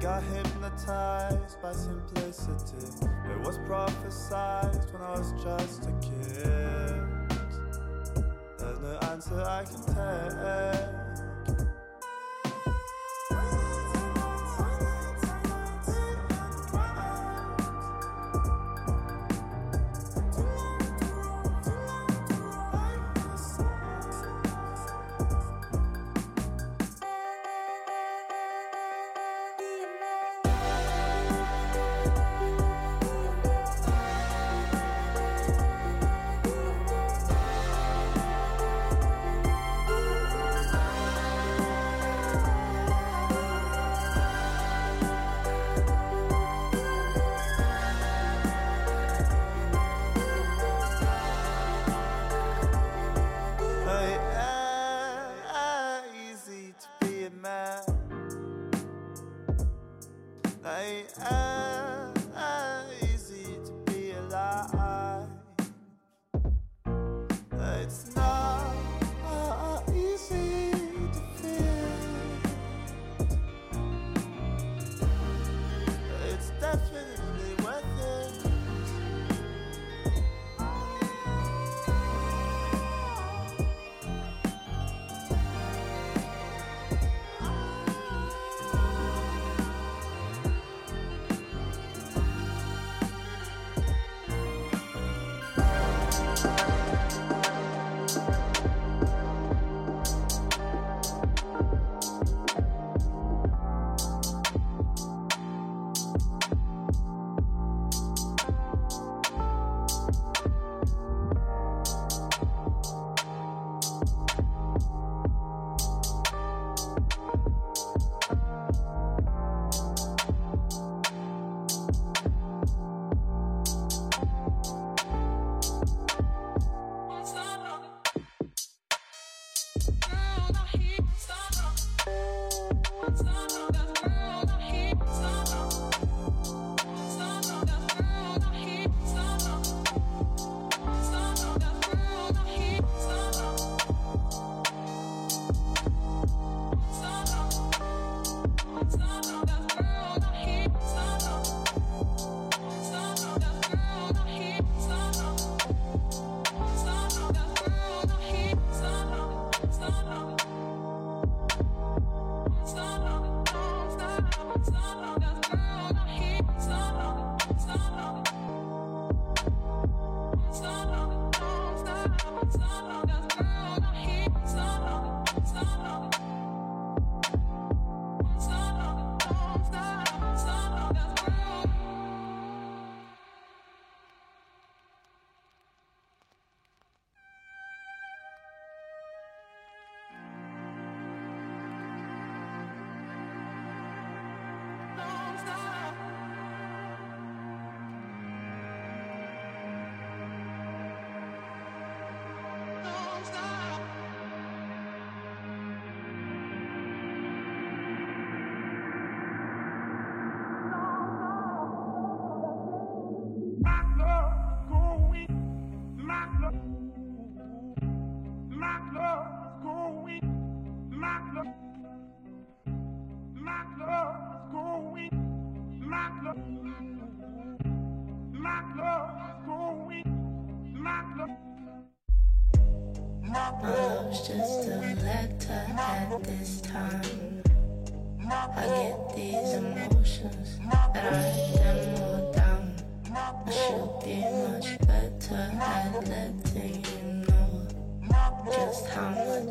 got hypnotized by simplicity. It was prophesied when I was just a kid. There's no answer I can take.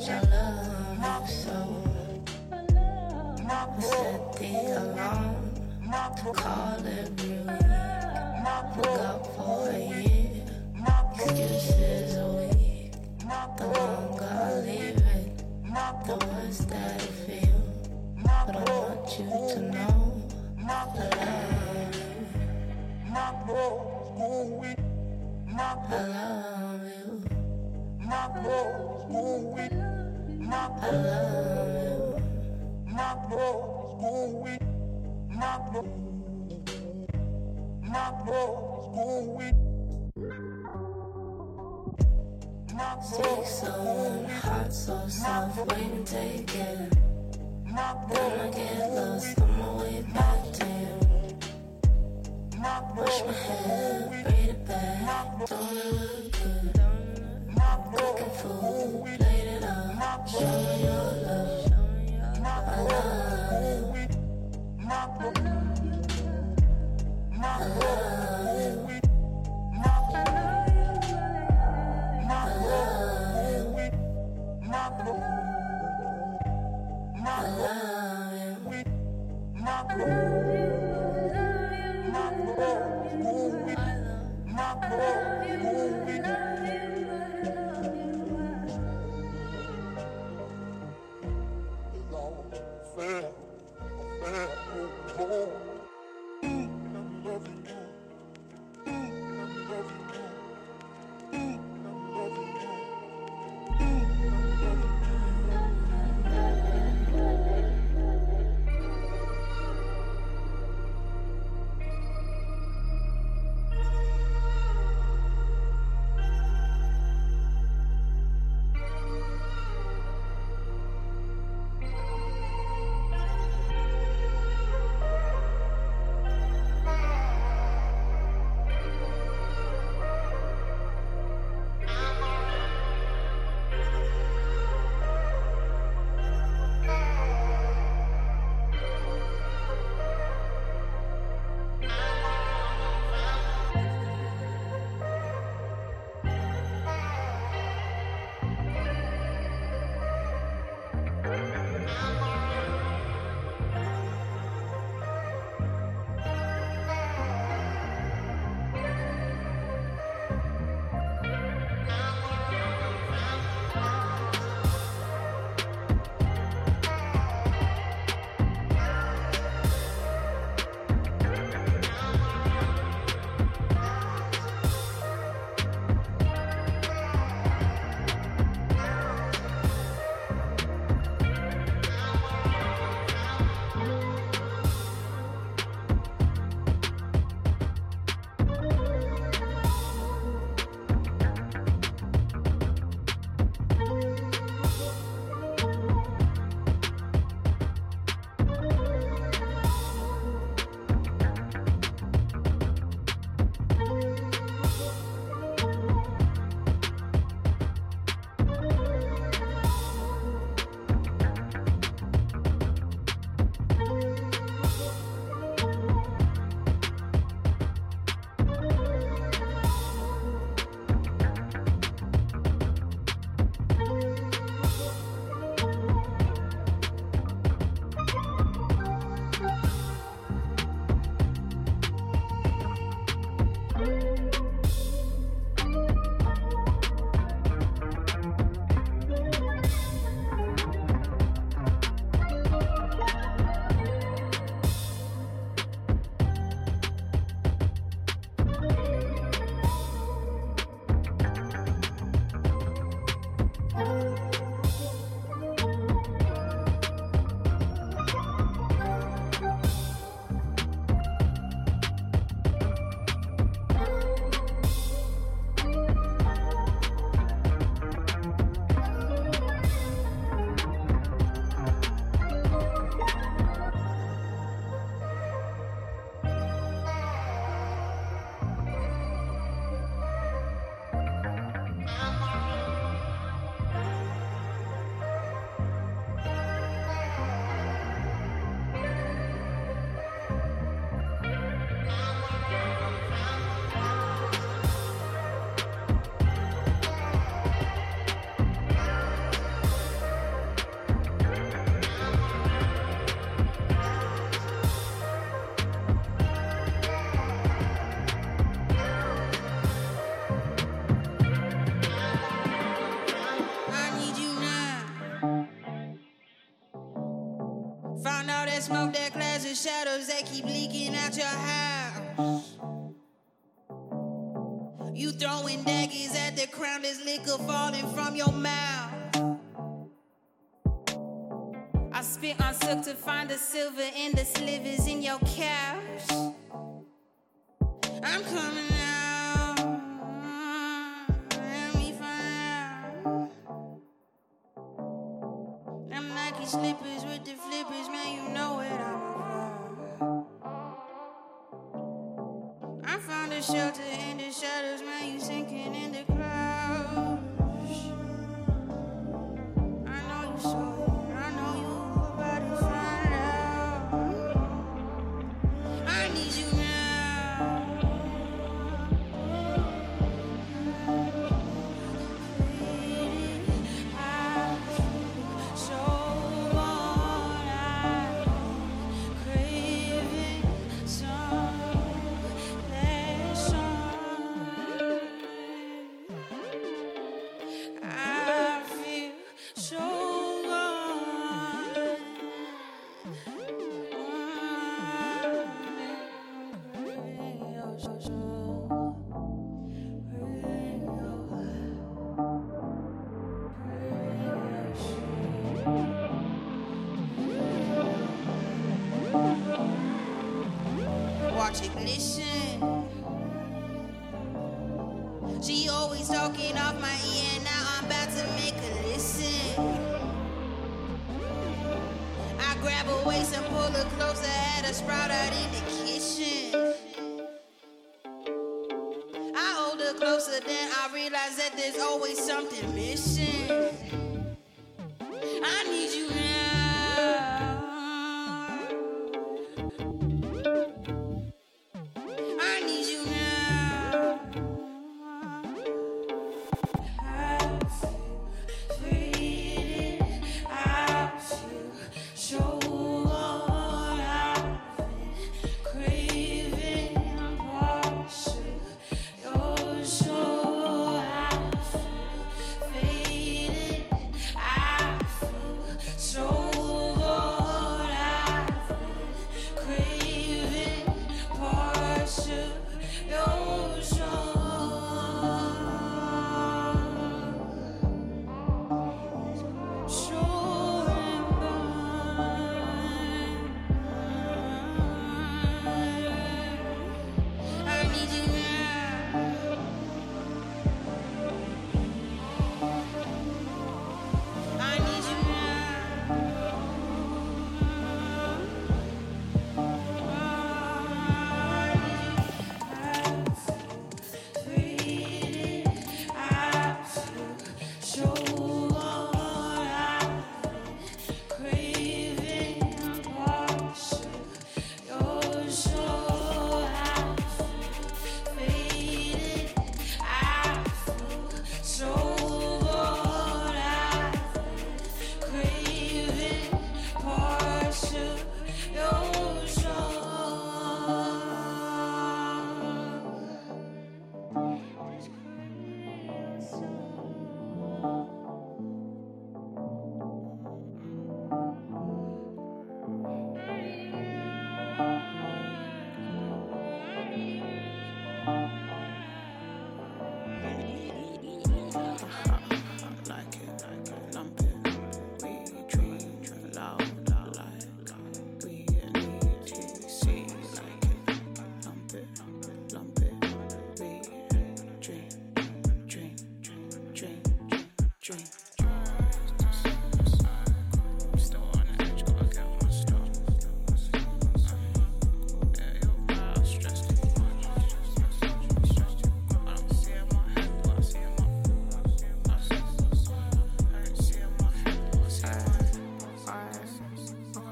I love so. Set the alarm to call every week. Forgot for a year. Excuses a week. The longer I leave it, the worse that I feel. But I want you to know I love you I love you. Sweet so hot, so soft, waiting to take it. Then I get lost on my way back to you. Wash my hair, braid it back, don't look good. Looking fool, played shadows that keep leaking out your house. You throwing daggers at the crown, there's liquor falling from your mouth. I spit on silk to find the silver in the slivers in your couch. I'm coming grab her waist and pull her closer, had her sprout out in the kitchen. I hold her closer, then I realize that there's always something missing.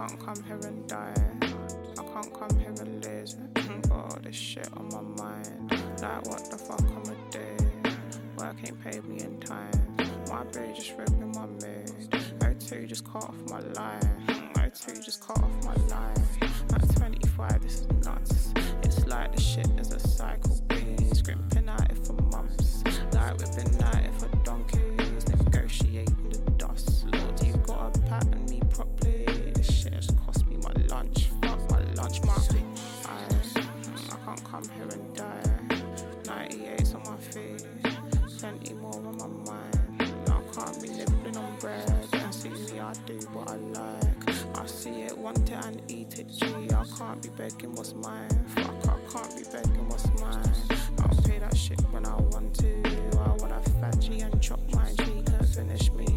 Can't come here and die. I can't come here and lose. Got all this shit on my mind. Like, what the fuck I'm a do? Work ain't paid me in time. My bae just ripping my mood. O2 just cut off my line. O2 just cut off my line. At 25, this is nuts. It's like the shit is a cycle. Can't be begging what's mine. Fuck, I can't be begging what's mine. I'll pay that shit when I want to. I wanna fancy and chop my G. Couldn't finish me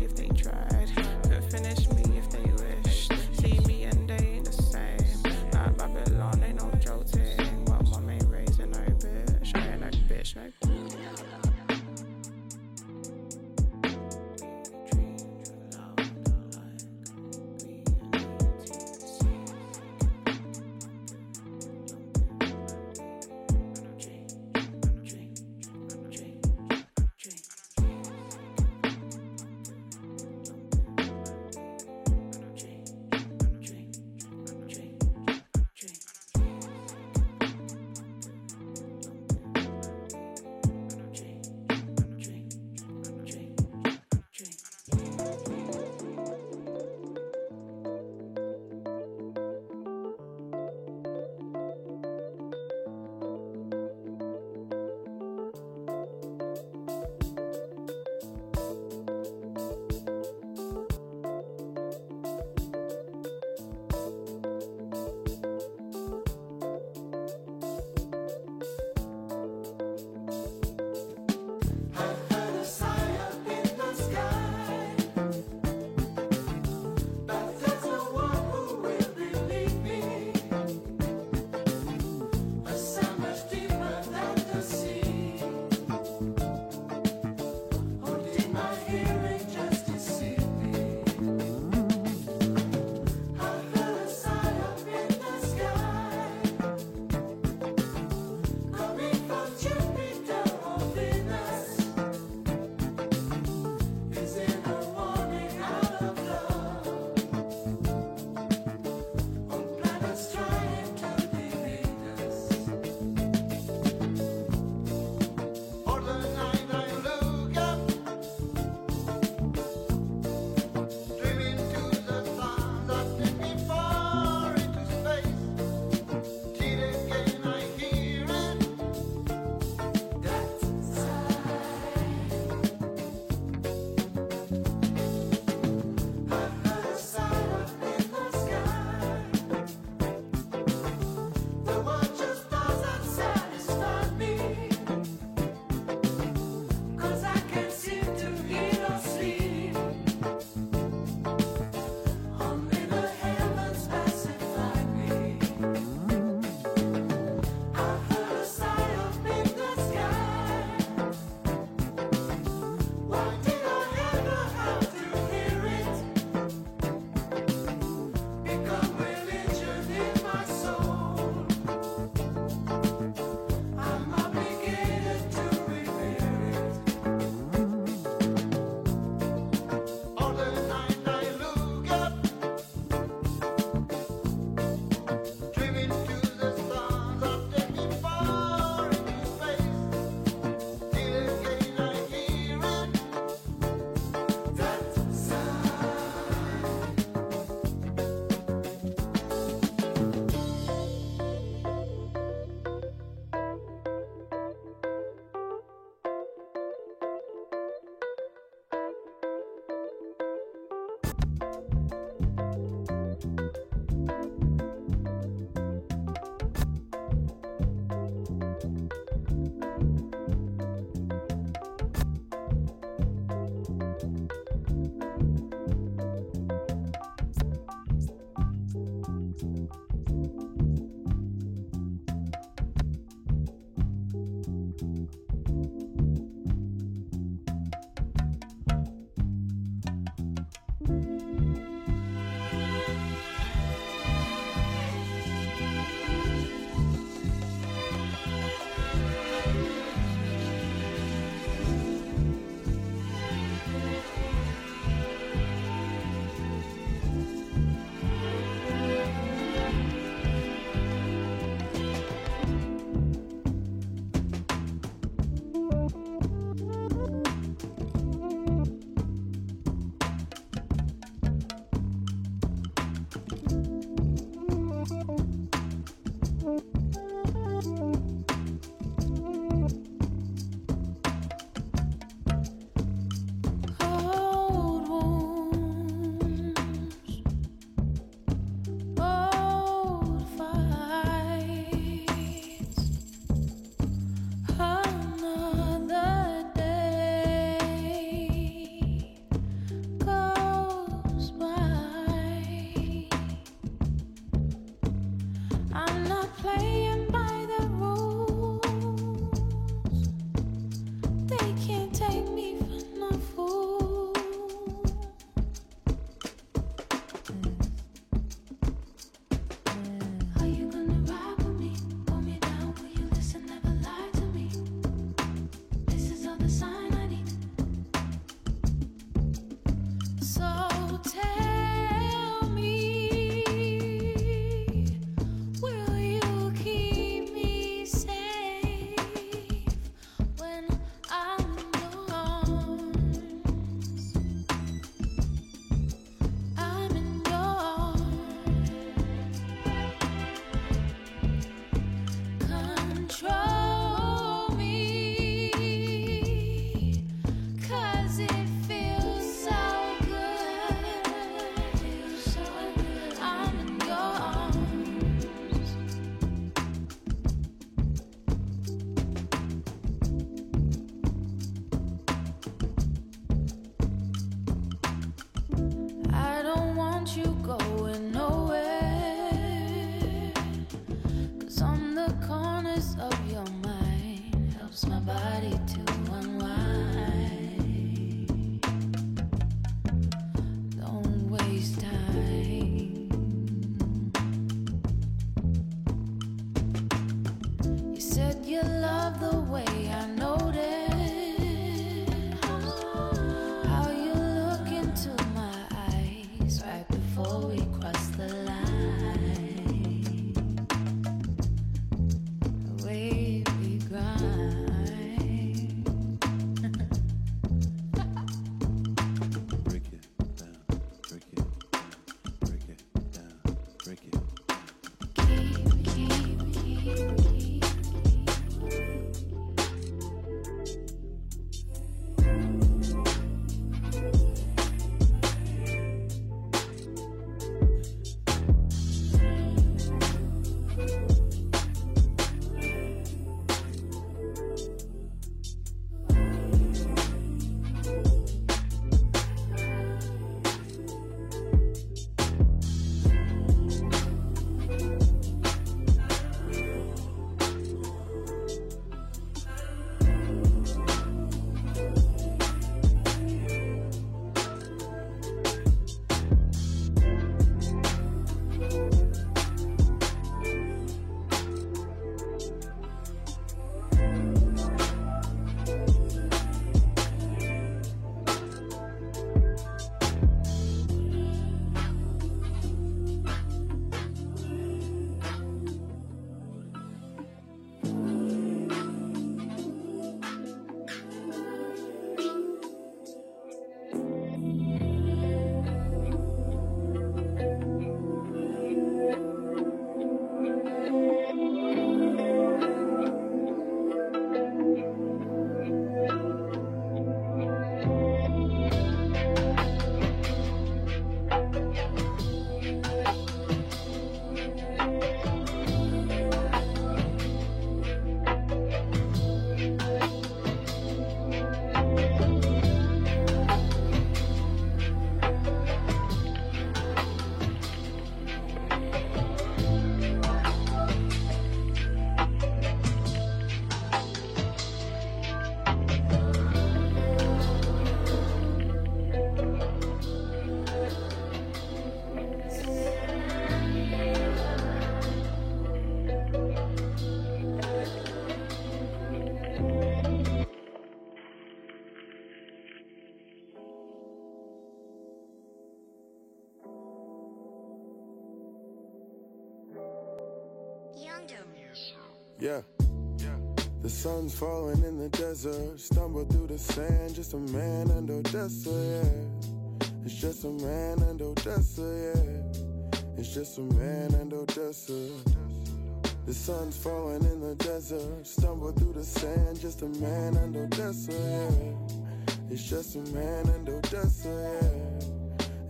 sun's falling in the desert. Stumble through the sand. Just a man and Odessa, yeah. It's just a man and Odessa, yeah. It's just a man and Odessa. The sun's falling in the desert. Stumble through the sand. Just a man and Odessa, yeah. It's just a man and Odessa, yeah.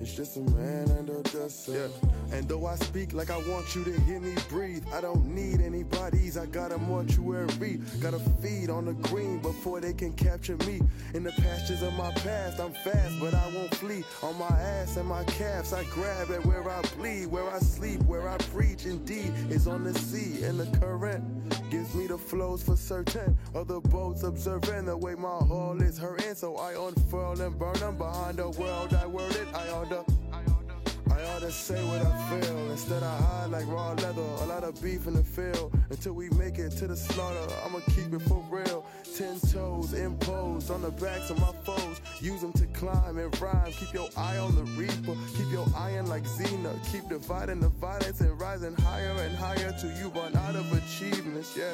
It's just a man and Odessa. Yeah. And though I speak like I want you to hear me breathe, I don't need anybody's. I got a mortuary. Gotta feed on the green before they can capture me. In the pastures of my past, I'm fast, but I won't flee. On my ass and my calves, I grab at where I bleed, where I sleep, where I preach. Indeed, is on the sea and the current gives me the flows for certain. Other boats observing the way my hull is hurting, so I unfurl and burn them behind the world. Say what I feel. Instead, I hide like raw leather. A lot of beef in the field. Until we make it to the slaughter, I'ma keep it for real. Ten toes imposed on the backs of my foes. Use them to climb and rhyme. Keep your eye on the reaper. Keep your iron like Xena. Keep dividing the violence and rising higher and higher till you run out of achievements. Yeah.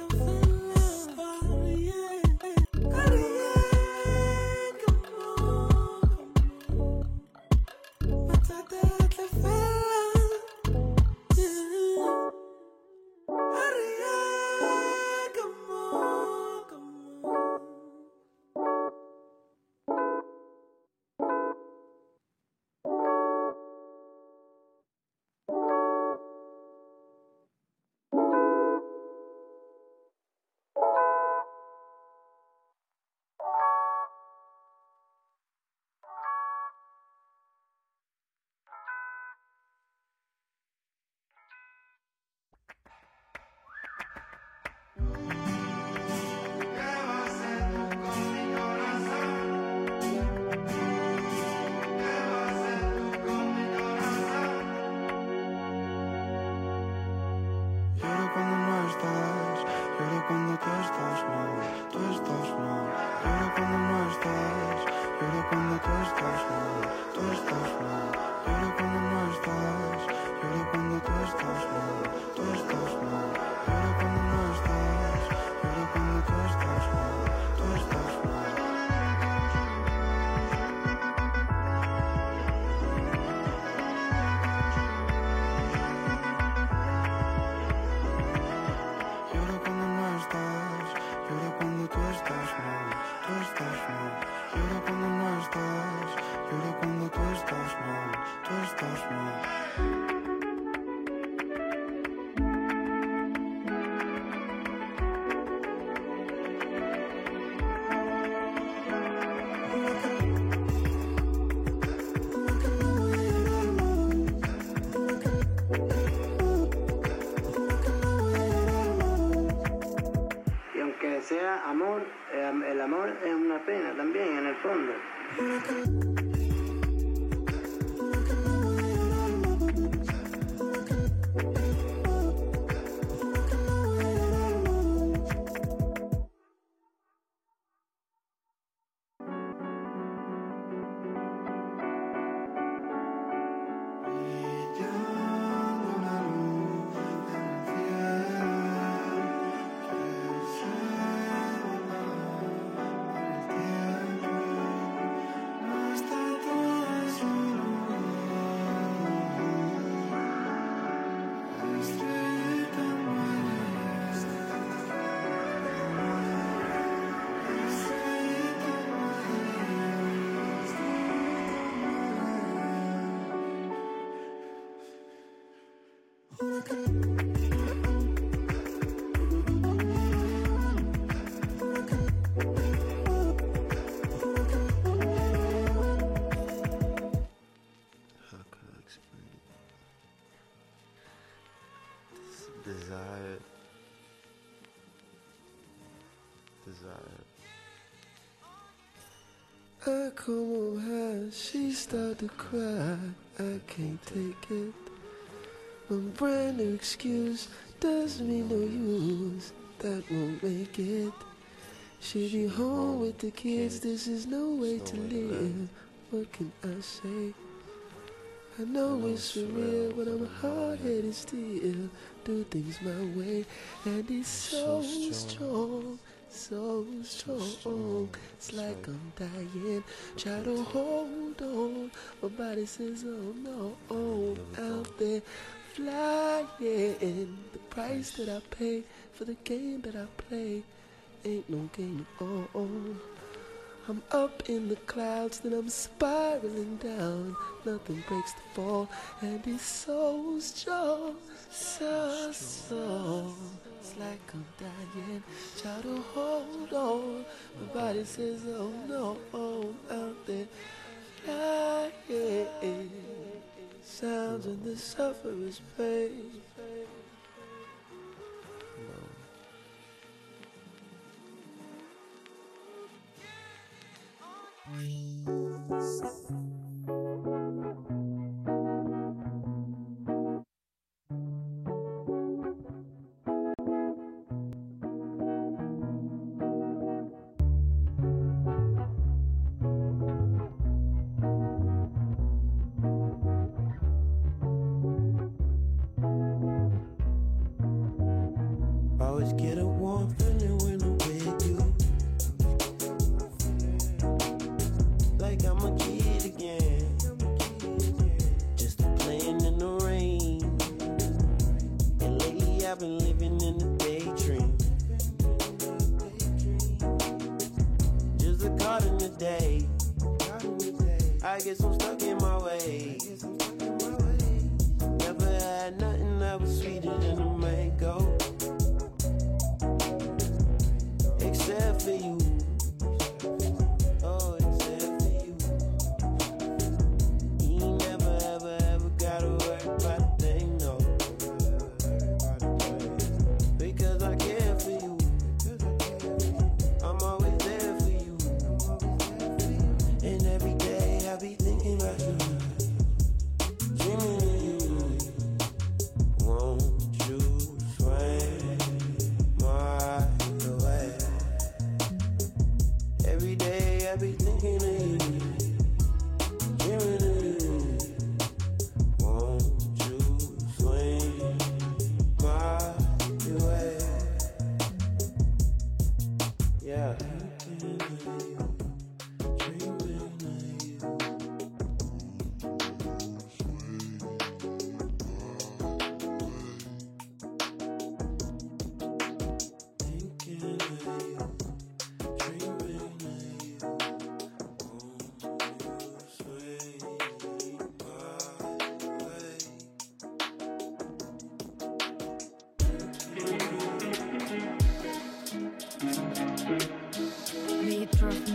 oh I come home high, she start to cry. I can't take it. One brand new excuse does me no use. That won't make it. She be home with the kids. This is no way to live. What can I say? I know it's surreal, but I'm hard-headed still. Do things my way, and he's so strong so strong. It's like I'm dying. Try to hold on. My body says, oh no. Oh, out there, flying. The price that I pay for the game that I play ain't no game at all. I'm up in the clouds, then I'm spiraling down. Nothing breaks the fall, and it's so strong, so strong. It's like I'm dying, try to hold on. My body says, oh no, oh, out there. Sounds in the sufferer's pain.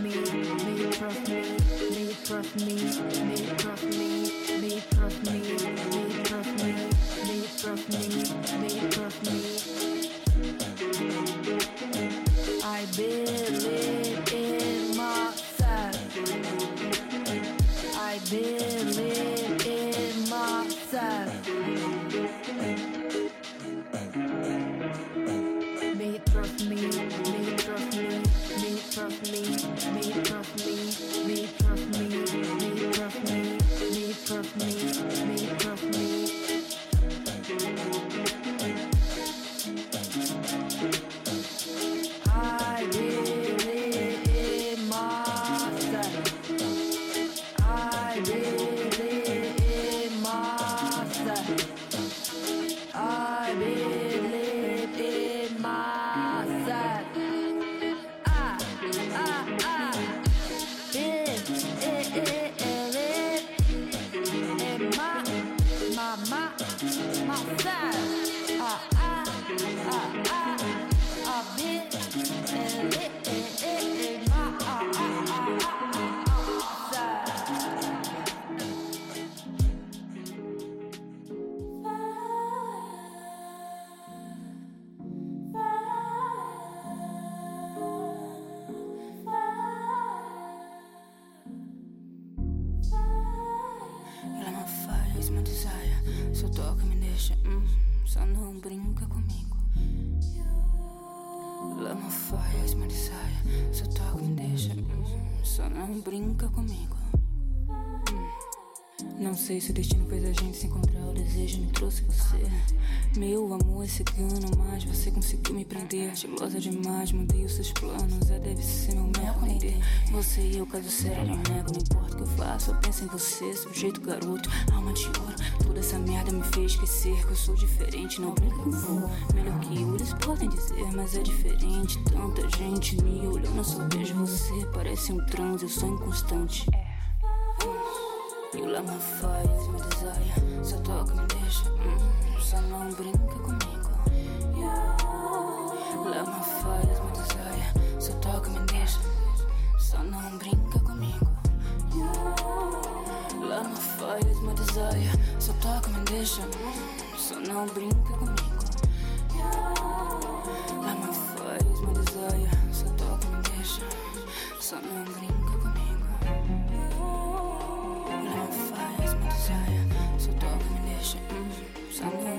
Me, me trust me, me trust me, me trust me, me trust me, me trust me, me trust me, me trust me. I believe in myself. I believe toca me deixa. hum, só não brinca comigo. Faz my desire. Só toca me deixa. hum, só não brinca comigo. Não sei se o destino fez a gente se encontrar, o desejo me trouxe você. Meu amor é cigano, mas você conseguiu me prender. Estilosa demais, mudei os seus planos, é deve ser meu merda. Você e eu, caso sério, não nego, não importa o que eu faço. Eu penso em você, sujeito garoto, alma de ouro. Toda essa merda me fez esquecer que eu sou diferente, não brinca com fogo. Melhor que eu, eles podem dizer, mas é diferente. Tanta gente me olhando, só vejo você. Parece um transe, eu sou inconstante. My fires, my desire. Só toca, me deixa. Hum, só não brinca comigo. Let my fires, my desire. Só toca, me deixa. Só não brinca comigo. Let my fires, my desire. Só toca, me deixa. Hum, Só não brinca comigo. Let my fires, my desire. Só toca, me deixa. Só não fires, my desire. Só toca, me deixa.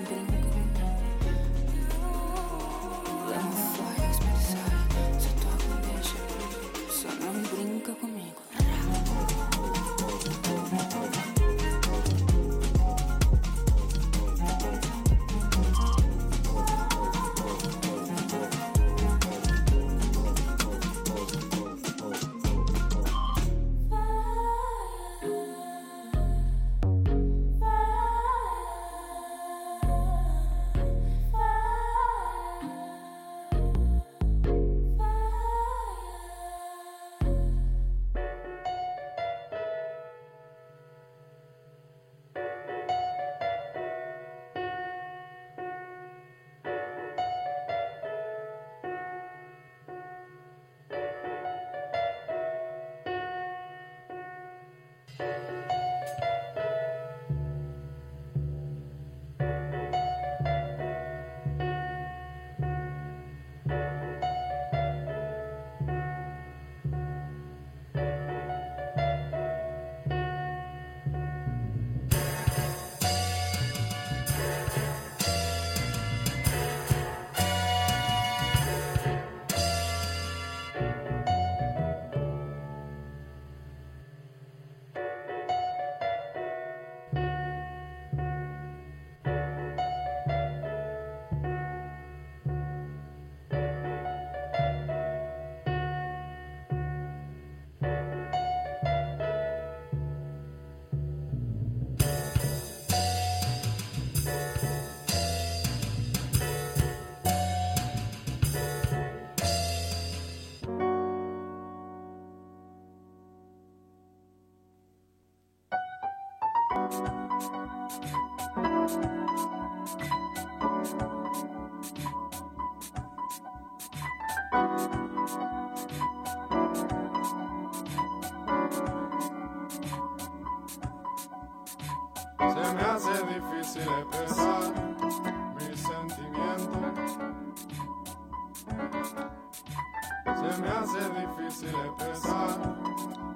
Se me hace difícil expresar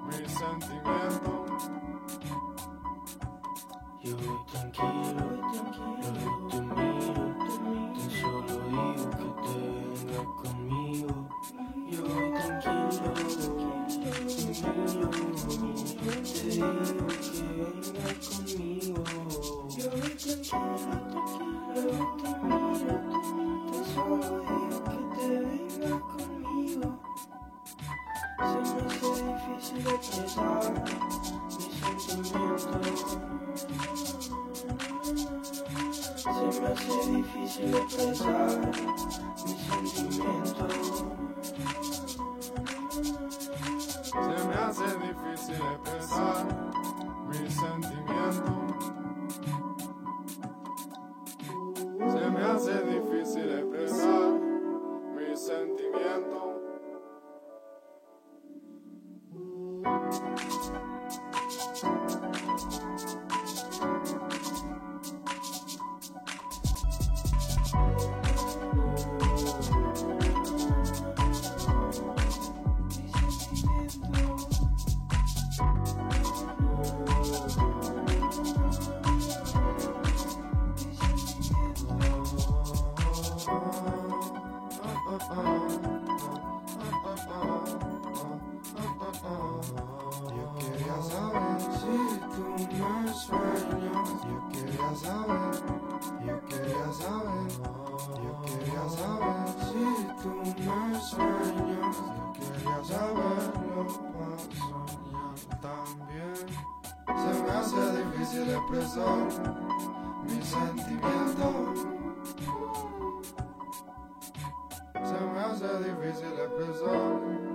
mis sentimientos. Yo voy tranquilo, luego te miro, tan solo digo que te vengas conmigo. Yo voy tranquilo, tranquilo, te digo que vengas conmigo. Yo voy tranquilo, luego te Se me hace difícil expresar mis sentimientos. facile preso mi sentimento se me difficile difícil expresar